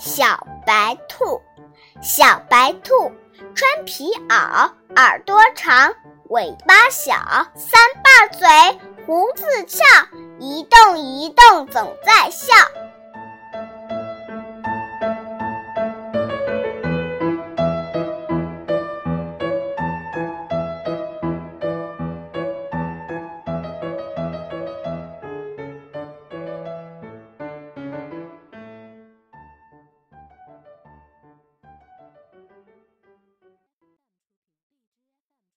小白兔，小白兔穿皮袄，耳朵长，尾巴小，三瓣嘴，胡子翘，一动一动总在笑。